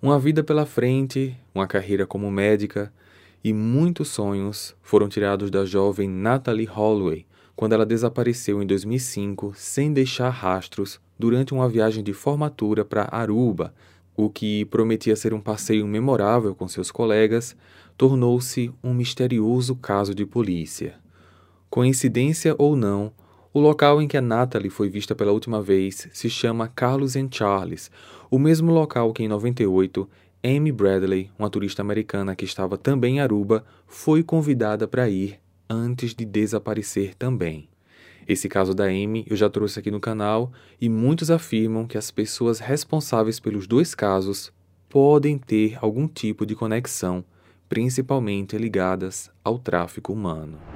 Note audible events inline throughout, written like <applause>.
Uma vida pela frente, uma carreira como médica e muitos sonhos foram tirados da jovem Natalie Holloway quando ela desapareceu em 2005 sem deixar rastros durante uma viagem de formatura para Aruba, o que prometia ser um passeio memorável com seus colegas, tornou-se um misterioso caso de polícia. Coincidência ou não, o local em que a Natalie foi vista pela última vez se chama Carlos and Charles, o mesmo local que em 98 Amy Bradley, uma turista americana que estava também em Aruba, foi convidada para ir antes de desaparecer também. Esse caso da Amy eu já trouxe aqui no canal e muitos afirmam que as pessoas responsáveis pelos dois casos podem ter algum tipo de conexão, principalmente ligadas ao tráfico humano.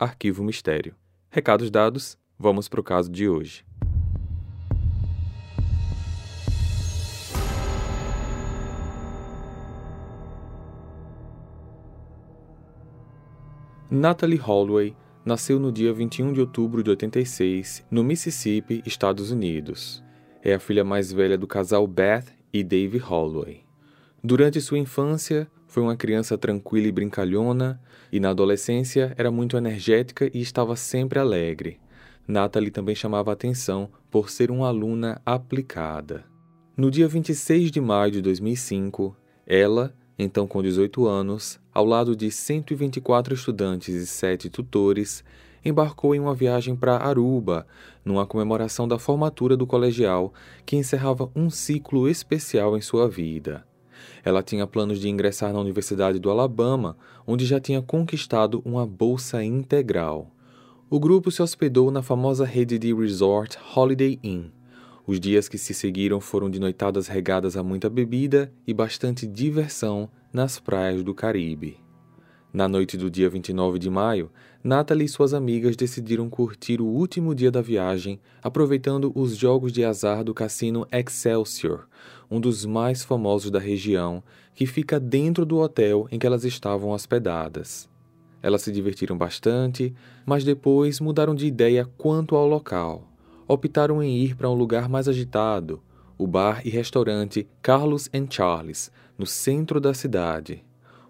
Arquivo Mistério. Recados dados, vamos para o caso de hoje. Natalie Holloway nasceu no dia 21 de outubro de 86, no Mississippi, Estados Unidos. É a filha mais velha do casal Beth e Dave Holloway. Durante sua infância, foi uma criança tranquila e brincalhona, e na adolescência era muito energética e estava sempre alegre. Natalie também chamava atenção por ser uma aluna aplicada. No dia 26 de maio de 2005, ela então com 18 anos, ao lado de 124 estudantes e sete tutores, embarcou em uma viagem para Aruba, numa comemoração da formatura do colegial que encerrava um ciclo especial em sua vida. Ela tinha planos de ingressar na Universidade do Alabama, onde já tinha conquistado uma bolsa integral. O grupo se hospedou na famosa rede de resort Holiday Inn os dias que se seguiram foram de noitadas regadas a muita bebida e bastante diversão nas praias do Caribe. Na noite do dia 29 de maio, Natalie e suas amigas decidiram curtir o último dia da viagem, aproveitando os jogos de azar do cassino Excelsior, um dos mais famosos da região, que fica dentro do hotel em que elas estavam hospedadas. Elas se divertiram bastante, mas depois mudaram de ideia quanto ao local optaram em ir para um lugar mais agitado, o bar e restaurante Carlos and Charles, no centro da cidade.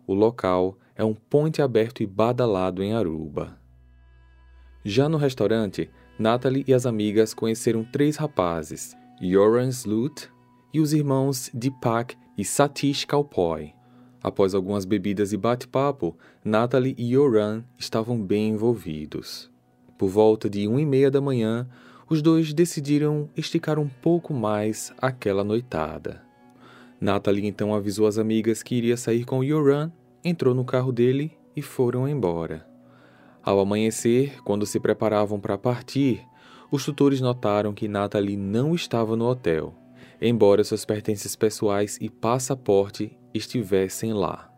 O local é um ponte aberto e badalado em Aruba. Já no restaurante, Natalie e as amigas conheceram três rapazes, Yoran Slut e os irmãos Deepak e Satish Kalpoy. Após algumas bebidas e bate-papo, Natalie e Yoran estavam bem envolvidos. Por volta de uma e meia da manhã, os dois decidiram esticar um pouco mais aquela noitada. Natalie então avisou as amigas que iria sair com Yoran, entrou no carro dele e foram embora. Ao amanhecer, quando se preparavam para partir, os tutores notaram que Natalie não estava no hotel, embora seus pertences pessoais e passaporte estivessem lá.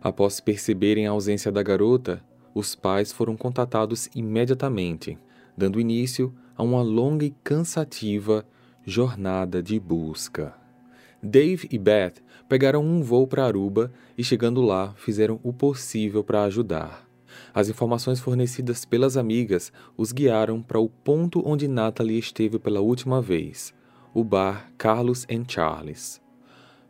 Após perceberem a ausência da garota, os pais foram contatados imediatamente, dando início a uma longa e cansativa jornada de busca. Dave e Beth pegaram um voo para Aruba e, chegando lá, fizeram o possível para ajudar. As informações fornecidas pelas amigas os guiaram para o ponto onde Natalie esteve pela última vez, o bar Carlos and Charles.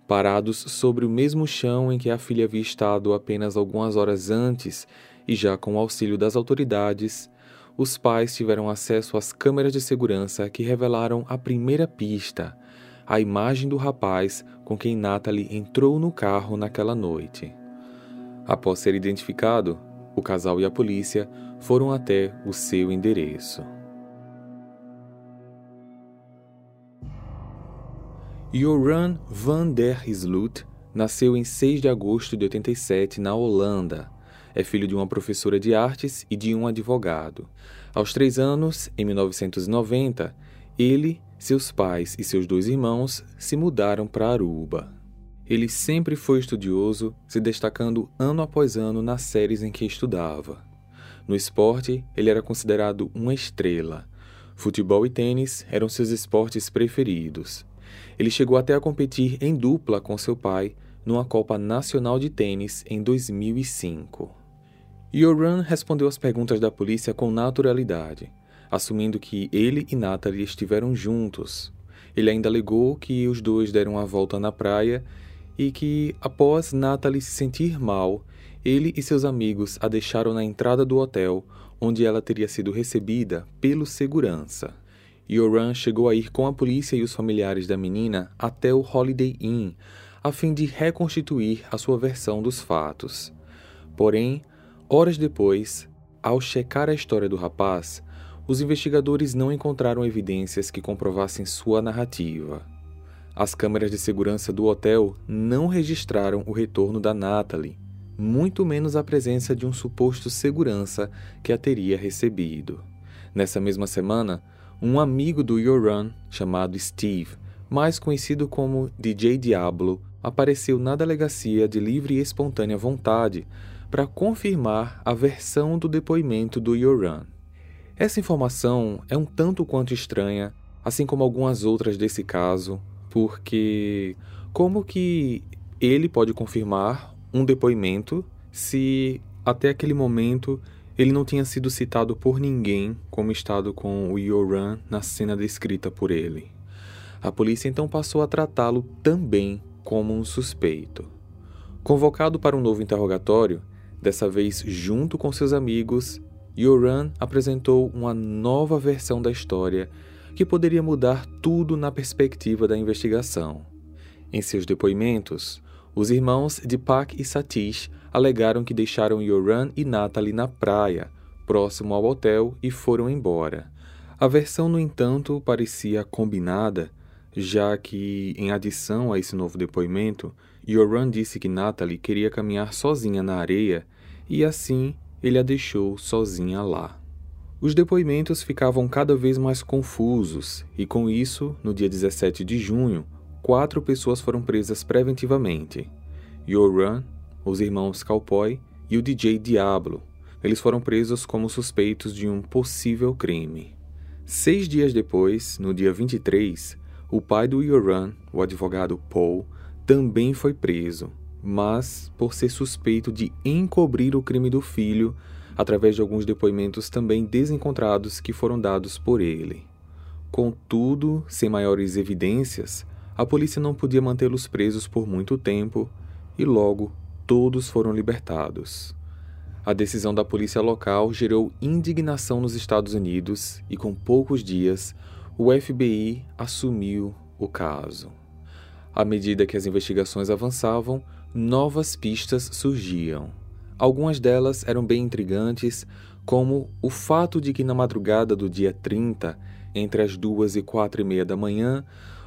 Parados sobre o mesmo chão em que a filha havia estado apenas algumas horas antes e já com o auxílio das autoridades, os pais tiveram acesso às câmeras de segurança que revelaram a primeira pista, a imagem do rapaz com quem Natalie entrou no carro naquela noite. Após ser identificado, o casal e a polícia foram até o seu endereço. Joran van der Sloot nasceu em 6 de agosto de 87 na Holanda é filho de uma professora de artes e de um advogado. Aos três anos, em 1990, ele, seus pais e seus dois irmãos se mudaram para Aruba. Ele sempre foi estudioso, se destacando ano após ano nas séries em que estudava. No esporte, ele era considerado uma estrela. Futebol e tênis eram seus esportes preferidos. Ele chegou até a competir em dupla com seu pai numa Copa Nacional de Tênis em 2005. Yoran respondeu às perguntas da polícia com naturalidade, assumindo que ele e Natalie estiveram juntos. Ele ainda alegou que os dois deram a volta na praia e que, após Natalie se sentir mal, ele e seus amigos a deixaram na entrada do hotel, onde ela teria sido recebida pelo segurança. Yoran chegou a ir com a polícia e os familiares da menina até o Holiday Inn, a fim de reconstituir a sua versão dos fatos. Porém, horas depois, ao checar a história do rapaz, os investigadores não encontraram evidências que comprovassem sua narrativa. As câmeras de segurança do hotel não registraram o retorno da Natalie, muito menos a presença de um suposto segurança que a teria recebido. Nessa mesma semana, um amigo do Yoran, chamado Steve, mais conhecido como DJ Diablo, apareceu na delegacia de livre e espontânea vontade para confirmar a versão do depoimento do Yoran. Essa informação é um tanto quanto estranha, assim como algumas outras desse caso, porque como que ele pode confirmar um depoimento se até aquele momento ele não tinha sido citado por ninguém como estado com o Yoran na cena descrita por ele. A polícia então passou a tratá-lo também como um suspeito. Convocado para um novo interrogatório, dessa vez junto com seus amigos, Yoran apresentou uma nova versão da história que poderia mudar tudo na perspectiva da investigação. Em seus depoimentos, os irmãos Deepak e Satish alegaram que deixaram Yoran e Natalie na praia, próximo ao hotel, e foram embora. A versão, no entanto, parecia combinada, já que, em adição a esse novo depoimento, Yoran disse que Natalie queria caminhar sozinha na areia e assim ele a deixou sozinha lá. Os depoimentos ficavam cada vez mais confusos, e com isso, no dia 17 de junho, quatro pessoas foram presas preventivamente: Yoran, os irmãos Cowboy e o DJ Diablo. Eles foram presos como suspeitos de um possível crime. Seis dias depois, no dia 23, o pai do Yoran, o advogado Paul, também foi preso, mas por ser suspeito de encobrir o crime do filho através de alguns depoimentos também desencontrados que foram dados por ele. Contudo, sem maiores evidências, a polícia não podia mantê-los presos por muito tempo e logo todos foram libertados. A decisão da polícia local gerou indignação nos Estados Unidos e, com poucos dias, o FBI assumiu o caso. À medida que as investigações avançavam, novas pistas surgiam. Algumas delas eram bem intrigantes, como o fato de que na madrugada do dia 30, entre as duas e quatro e meia da manhã,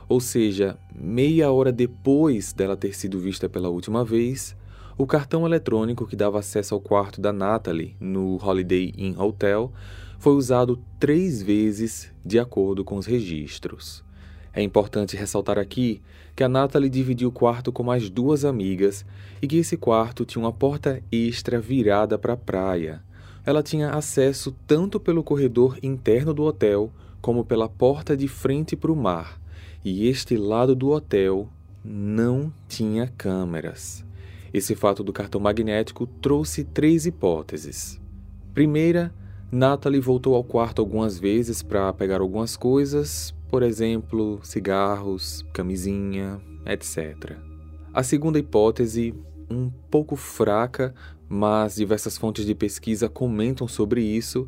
ou seja, meia hora depois dela ter sido vista pela última vez, o cartão eletrônico que dava acesso ao quarto da Natalie no Holiday Inn Hotel foi usado três vezes de acordo com os registros. É importante ressaltar aqui que a Natalie dividiu o quarto com mais duas amigas e que esse quarto tinha uma porta extra virada para a praia. Ela tinha acesso tanto pelo corredor interno do hotel como pela porta de frente para o mar, e este lado do hotel não tinha câmeras. Esse fato do cartão magnético trouxe três hipóteses. Primeira, Natalie voltou ao quarto algumas vezes para pegar algumas coisas, por exemplo, cigarros, camisinha, etc. A segunda hipótese, um pouco fraca, mas diversas fontes de pesquisa comentam sobre isso,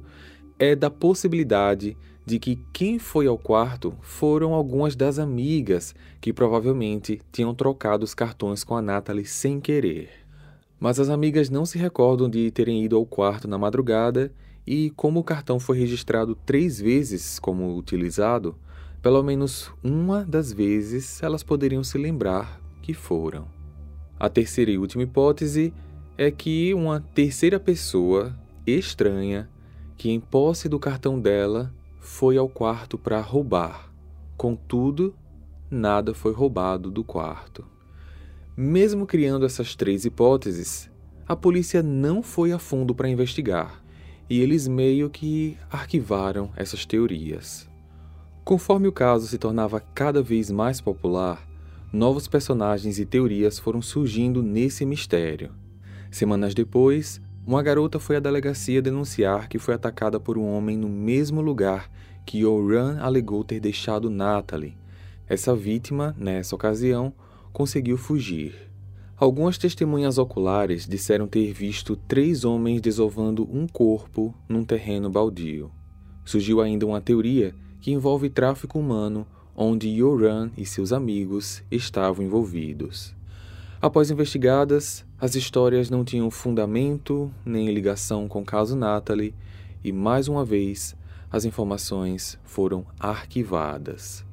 é da possibilidade de que quem foi ao quarto foram algumas das amigas que provavelmente tinham trocado os cartões com a Natalie sem querer. Mas as amigas não se recordam de terem ido ao quarto na madrugada e, como o cartão foi registrado três vezes como utilizado, pelo menos uma das vezes elas poderiam se lembrar que foram. A terceira e última hipótese é que uma terceira pessoa estranha, que em posse do cartão dela, foi ao quarto para roubar. Contudo, nada foi roubado do quarto. Mesmo criando essas três hipóteses, a polícia não foi a fundo para investigar, e eles meio que arquivaram essas teorias. Conforme o caso se tornava cada vez mais popular, novos personagens e teorias foram surgindo nesse mistério. Semanas depois, uma garota foi à delegacia denunciar que foi atacada por um homem no mesmo lugar que Yoran alegou ter deixado Natalie. Essa vítima, nessa ocasião, conseguiu fugir. Algumas testemunhas oculares disseram ter visto três homens desovando um corpo num terreno baldio. Surgiu ainda uma teoria que envolve tráfico humano, onde Yoran e seus amigos estavam envolvidos. Após investigadas, as histórias não tinham fundamento nem ligação com o caso Natalie, e mais uma vez as informações foram arquivadas.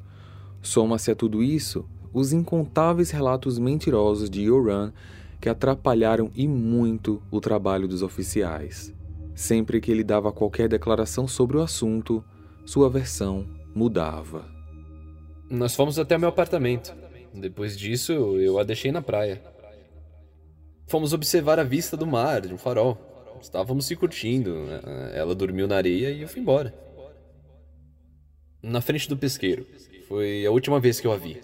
Soma-se a tudo isso os incontáveis relatos mentirosos de Yoran que atrapalharam e muito o trabalho dos oficiais. Sempre que ele dava qualquer declaração sobre o assunto, sua versão mudava. Nós fomos até meu apartamento. Depois disso, eu a deixei na praia. Fomos observar a vista do mar, de um farol. Estávamos se curtindo. Ela dormiu na areia e eu fui embora. Na frente do pesqueiro. Foi a última vez que eu a vi.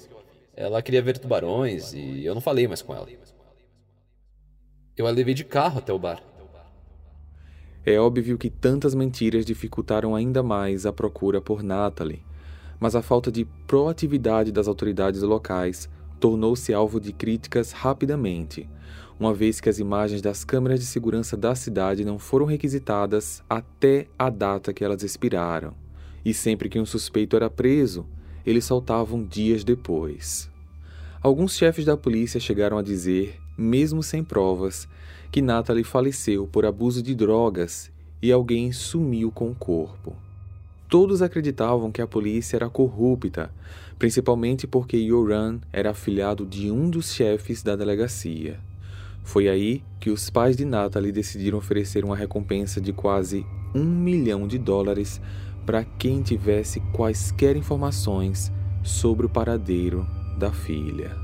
Ela queria ver tubarões e eu não falei mais com ela. Eu a levei de carro até o bar. É óbvio que tantas mentiras dificultaram ainda mais a procura por Natalie, mas a falta de proatividade das autoridades locais tornou-se alvo de críticas rapidamente, uma vez que as imagens das câmeras de segurança da cidade não foram requisitadas até a data que elas expiraram, e sempre que um suspeito era preso, eles saltavam dias depois. Alguns chefes da polícia chegaram a dizer, mesmo sem provas, que Natalie faleceu por abuso de drogas e alguém sumiu com o corpo. Todos acreditavam que a polícia era corrupta, principalmente porque Yoran era afilhado de um dos chefes da delegacia. Foi aí que os pais de Natalie decidiram oferecer uma recompensa de quase um milhão de dólares para quem tivesse quaisquer informações sobre o paradeiro da filha.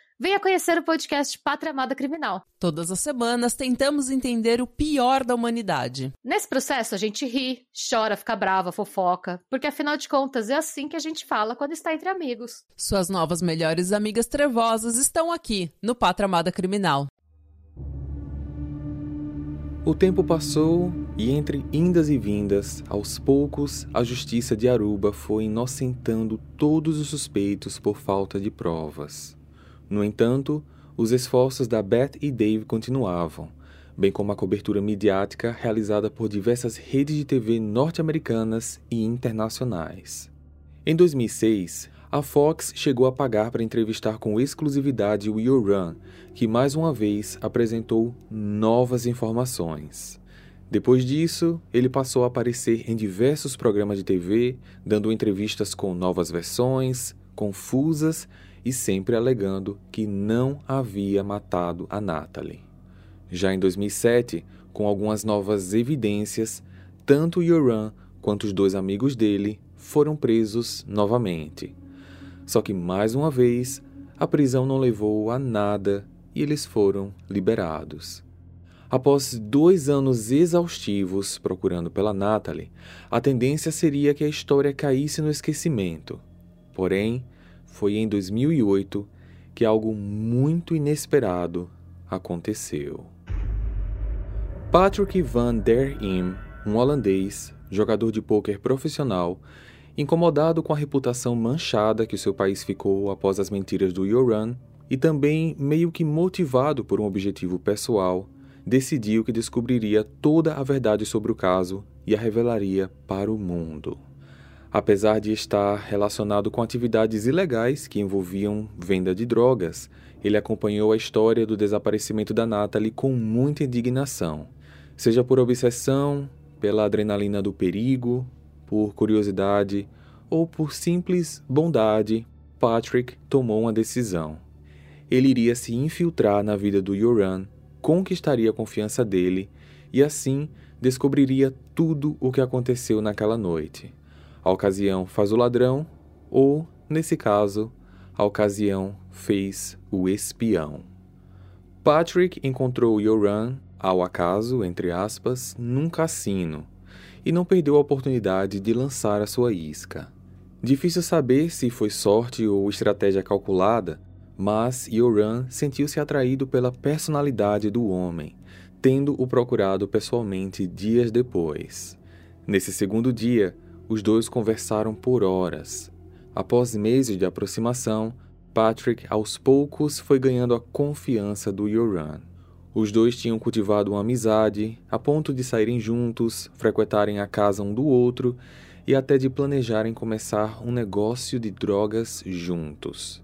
venha conhecer o podcast Pátria Amada Criminal. Todas as semanas tentamos entender o pior da humanidade. Nesse processo a gente ri, chora, fica brava, fofoca, porque afinal de contas é assim que a gente fala quando está entre amigos. Suas novas melhores amigas trevosas estão aqui no Pátria Amada Criminal. O tempo passou e, entre indas e vindas, aos poucos, a justiça de Aruba foi inocentando todos os suspeitos por falta de provas. No entanto, os esforços da Beth e Dave continuavam, bem como a cobertura midiática realizada por diversas redes de TV norte-americanas e internacionais. Em 2006, a Fox chegou a pagar para entrevistar com exclusividade o Yoran, que mais uma vez apresentou novas informações. Depois disso, ele passou a aparecer em diversos programas de TV, dando entrevistas com novas versões, confusas e sempre alegando que não havia matado a Natalie. Já em 2007, com algumas novas evidências, tanto Yoran quanto os dois amigos dele foram presos novamente. Só que mais uma vez, a prisão não levou a nada e eles foram liberados. Após dois anos exaustivos procurando pela Natalie, a tendência seria que a história caísse no esquecimento. Porém, foi em 2008 que algo muito inesperado aconteceu. Patrick van der Im, um holandês, jogador de pôquer profissional, incomodado com a reputação manchada que seu país ficou após as mentiras do Yoran e também meio que motivado por um objetivo pessoal, decidiu que descobriria toda a verdade sobre o caso e a revelaria para o mundo. Apesar de estar relacionado com atividades ilegais que envolviam venda de drogas, ele acompanhou a história do desaparecimento da Natalie com muita indignação, seja por obsessão, pela adrenalina do perigo por curiosidade ou por simples bondade, Patrick tomou uma decisão. ele iria se infiltrar na vida do Yoran, conquistaria a confiança dele e assim descobriria tudo o que aconteceu naquela noite. A ocasião faz o ladrão, ou, nesse caso, a ocasião fez o espião. Patrick encontrou Yoran, ao acaso, entre aspas, num cassino, e não perdeu a oportunidade de lançar a sua isca. Difícil saber se foi sorte ou estratégia calculada, mas Yoran sentiu-se atraído pela personalidade do homem, tendo o procurado pessoalmente dias depois. Nesse segundo dia, os dois conversaram por horas. Após meses de aproximação, Patrick aos poucos foi ganhando a confiança do Yoran. Os dois tinham cultivado uma amizade, a ponto de saírem juntos, frequentarem a casa um do outro e até de planejarem começar um negócio de drogas juntos.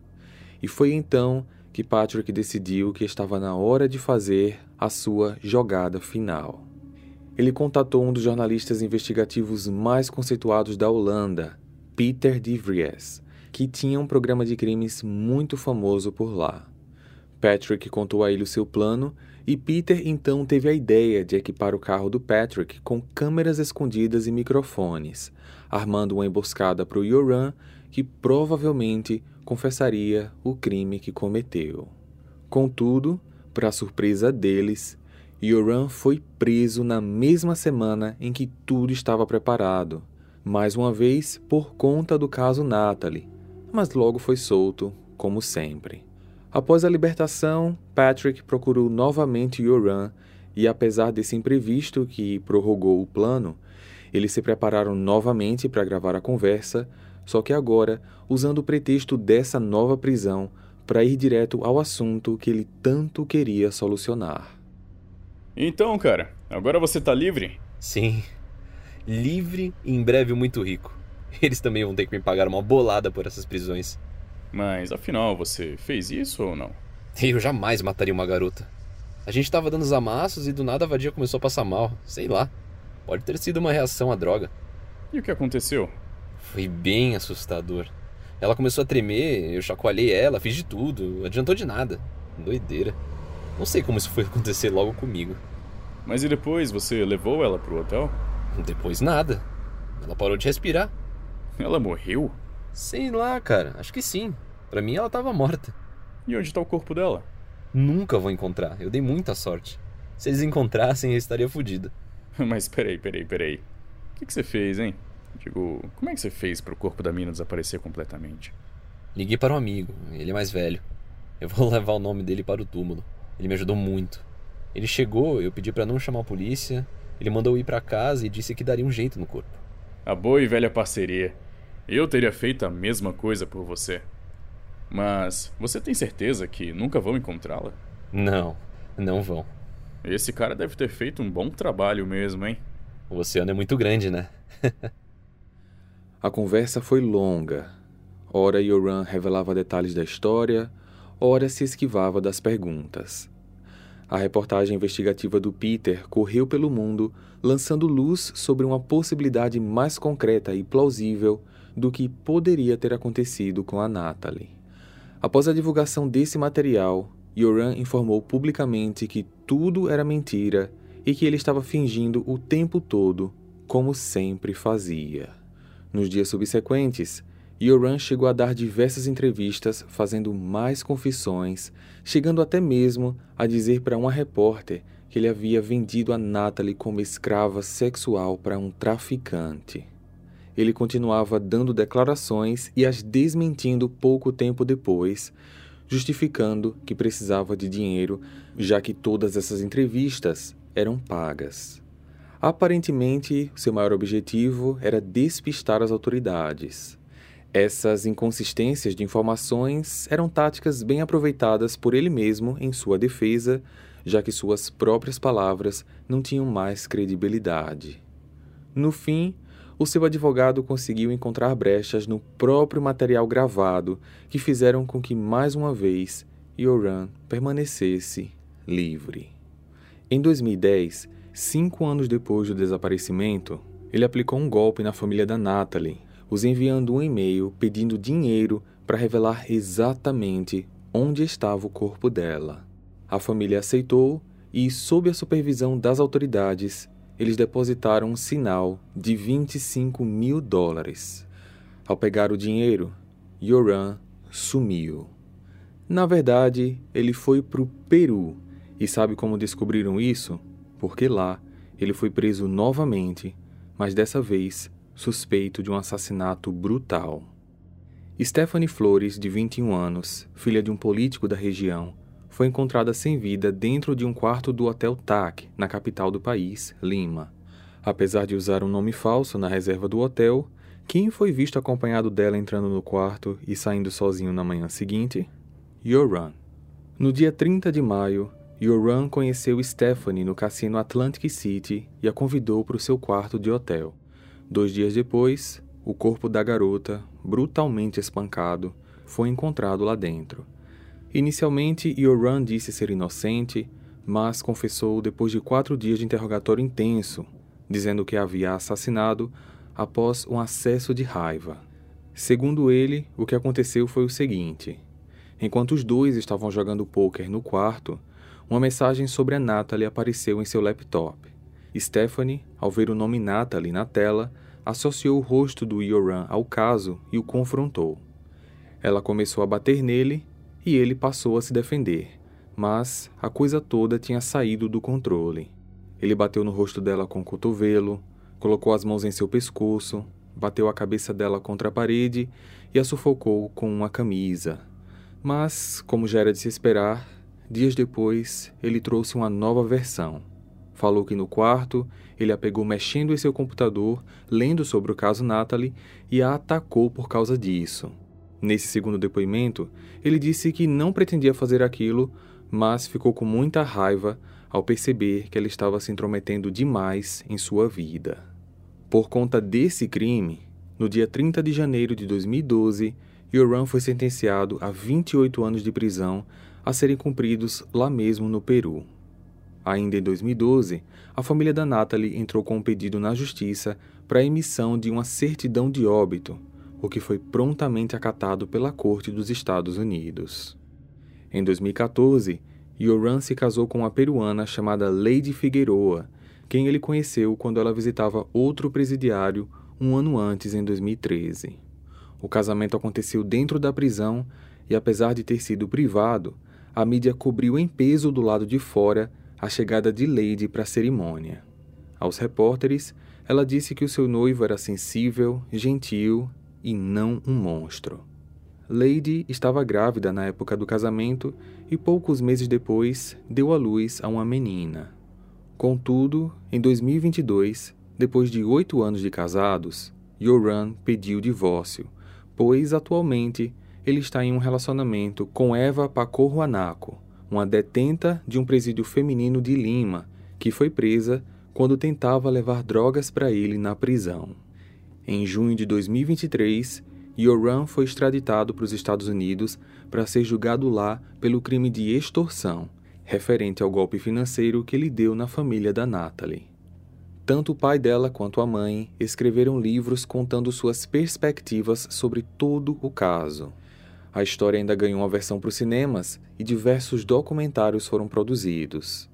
E foi então que Patrick decidiu que estava na hora de fazer a sua jogada final. Ele contatou um dos jornalistas investigativos mais conceituados da Holanda, Peter de Vries, que tinha um programa de crimes muito famoso por lá. Patrick contou a ele o seu plano e Peter então teve a ideia de equipar o carro do Patrick com câmeras escondidas e microfones, armando uma emboscada para o Yoran, que provavelmente confessaria o crime que cometeu. Contudo, para surpresa deles, Yoran foi preso na mesma semana em que tudo estava preparado, mais uma vez por conta do caso Natalie, mas logo foi solto, como sempre. Após a libertação, Patrick procurou novamente Yoran e, apesar desse imprevisto que prorrogou o plano, eles se prepararam novamente para gravar a conversa, só que agora usando o pretexto dessa nova prisão para ir direto ao assunto que ele tanto queria solucionar. Então, cara, agora você tá livre? Sim. Livre e em breve muito rico. Eles também vão ter que me pagar uma bolada por essas prisões. Mas afinal, você fez isso ou não? Eu jamais mataria uma garota. A gente tava dando os amassos e do nada a vadia começou a passar mal. Sei lá. Pode ter sido uma reação à droga. E o que aconteceu? Foi bem assustador. Ela começou a tremer, eu chacoalhei ela, fiz de tudo, adiantou de nada. Doideira. Não sei como isso foi acontecer logo comigo. Mas e depois você levou ela pro hotel? Depois nada. Ela parou de respirar. Ela morreu? Sei lá, cara. Acho que sim. Para mim ela tava morta. E onde tá o corpo dela? Nunca vou encontrar. Eu dei muita sorte. Se eles encontrassem, eu estaria fodido. <laughs> Mas peraí, peraí, peraí. O que, que você fez, hein? Digo, como é que você fez para o corpo da mina desaparecer completamente? Liguei para um amigo, ele é mais velho. Eu vou <laughs> levar o nome dele para o túmulo. Ele me ajudou muito. Ele chegou, eu pedi para não chamar a polícia. Ele mandou ir para casa e disse que daria um jeito no corpo. A boa e velha parceria. Eu teria feito a mesma coisa por você. Mas você tem certeza que nunca vão encontrá-la? Não, não vão. Esse cara deve ter feito um bom trabalho mesmo, hein? O oceano é muito grande, né? <laughs> A conversa foi longa. Ora Yoran revelava detalhes da história, ora se esquivava das perguntas. A reportagem investigativa do Peter correu pelo mundo, lançando luz sobre uma possibilidade mais concreta e plausível do que poderia ter acontecido com a Natalie. Após a divulgação desse material, Yoran informou publicamente que tudo era mentira e que ele estava fingindo o tempo todo, como sempre fazia. Nos dias subsequentes, Yoran chegou a dar diversas entrevistas fazendo mais confissões, chegando até mesmo a dizer para uma repórter que ele havia vendido a Natalie como escrava sexual para um traficante. Ele continuava dando declarações e as desmentindo pouco tempo depois, justificando que precisava de dinheiro, já que todas essas entrevistas eram pagas. Aparentemente, seu maior objetivo era despistar as autoridades. Essas inconsistências de informações eram táticas bem aproveitadas por ele mesmo em sua defesa, já que suas próprias palavras não tinham mais credibilidade. No fim, o seu advogado conseguiu encontrar brechas no próprio material gravado que fizeram com que, mais uma vez, Yoran permanecesse livre. Em 2010, Cinco anos depois do desaparecimento, ele aplicou um golpe na família da Natalie, os enviando um e-mail pedindo dinheiro para revelar exatamente onde estava o corpo dela. A família aceitou e, sob a supervisão das autoridades, eles depositaram um sinal de 25 mil dólares. Ao pegar o dinheiro, Yoran sumiu. Na verdade, ele foi para o Peru. E sabe como descobriram isso? Porque lá ele foi preso novamente, mas dessa vez suspeito de um assassinato brutal. Stephanie Flores, de 21 anos, filha de um político da região, foi encontrada sem vida dentro de um quarto do Hotel TAC, na capital do país, Lima. Apesar de usar um nome falso na reserva do hotel, quem foi visto acompanhado dela entrando no quarto e saindo sozinho na manhã seguinte? Yoran. No dia 30 de maio, Yoran conheceu Stephanie no cassino Atlantic City e a convidou para o seu quarto de hotel. Dois dias depois, o corpo da garota, brutalmente espancado, foi encontrado lá dentro. Inicialmente, Yoran disse ser inocente, mas confessou depois de quatro dias de interrogatório intenso, dizendo que havia assassinado após um acesso de raiva. Segundo ele, o que aconteceu foi o seguinte: enquanto os dois estavam jogando pôquer no quarto, uma mensagem sobre a Natalie apareceu em seu laptop. Stephanie, ao ver o nome Natalie na tela, associou o rosto do Yoran ao caso e o confrontou. Ela começou a bater nele e ele passou a se defender, mas a coisa toda tinha saído do controle. Ele bateu no rosto dela com o cotovelo, colocou as mãos em seu pescoço, bateu a cabeça dela contra a parede e a sufocou com uma camisa. Mas, como já era de se esperar, Dias depois, ele trouxe uma nova versão. Falou que no quarto ele a pegou mexendo em seu computador, lendo sobre o caso Natalie e a atacou por causa disso. Nesse segundo depoimento, ele disse que não pretendia fazer aquilo, mas ficou com muita raiva ao perceber que ela estava se intrometendo demais em sua vida. Por conta desse crime, no dia 30 de janeiro de 2012, Yoram foi sentenciado a 28 anos de prisão a serem cumpridos lá mesmo no Peru. Ainda em 2012, a família da Natalie entrou com um pedido na justiça para a emissão de uma certidão de óbito, o que foi prontamente acatado pela Corte dos Estados Unidos. Em 2014, Yoran se casou com uma peruana chamada Lady Figueroa, quem ele conheceu quando ela visitava outro presidiário um ano antes, em 2013. O casamento aconteceu dentro da prisão e, apesar de ter sido privado, a mídia cobriu em peso do lado de fora a chegada de Lady para a cerimônia. Aos repórteres, ela disse que o seu noivo era sensível, gentil e não um monstro. Lady estava grávida na época do casamento e poucos meses depois deu à luz a uma menina. Contudo, em 2022, depois de oito anos de casados, Yoran pediu divórcio, pois atualmente ele está em um relacionamento com Eva Pacorruanaco, uma detenta de um presídio feminino de Lima, que foi presa quando tentava levar drogas para ele na prisão. Em junho de 2023, Yoran foi extraditado para os Estados Unidos para ser julgado lá pelo crime de extorsão, referente ao golpe financeiro que ele deu na família da Natalie. Tanto o pai dela quanto a mãe escreveram livros contando suas perspectivas sobre todo o caso. A história ainda ganhou uma versão para os cinemas e diversos documentários foram produzidos.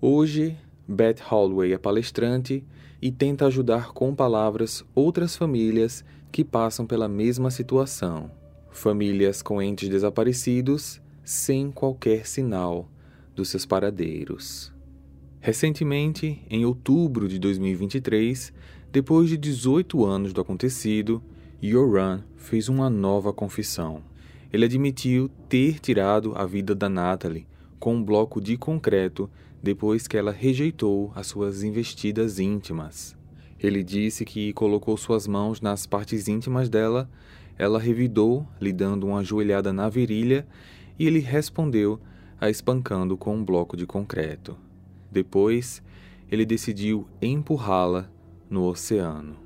Hoje, Beth Holloway é palestrante e tenta ajudar com palavras outras famílias que passam pela mesma situação. Famílias com entes desaparecidos sem qualquer sinal dos seus paradeiros. Recentemente, em outubro de 2023, depois de 18 anos do acontecido, Yoran fez uma nova confissão. Ele admitiu ter tirado a vida da Natalie com um bloco de concreto depois que ela rejeitou as suas investidas íntimas. Ele disse que colocou suas mãos nas partes íntimas dela, ela revidou, lhe dando uma joelhada na virilha, e ele respondeu a espancando com um bloco de concreto. Depois, ele decidiu empurrá-la no oceano.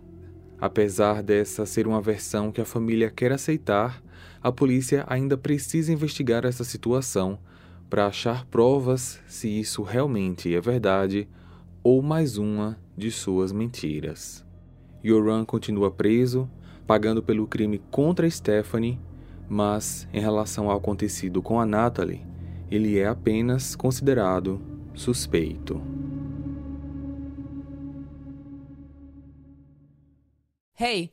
Apesar dessa ser uma versão que a família quer aceitar, a polícia ainda precisa investigar essa situação para achar provas se isso realmente é verdade ou mais uma de suas mentiras. Yoran continua preso, pagando pelo crime contra Stephanie, Mas, em relação ao acontecido com a Natalie, ele é apenas considerado suspeito. Hey,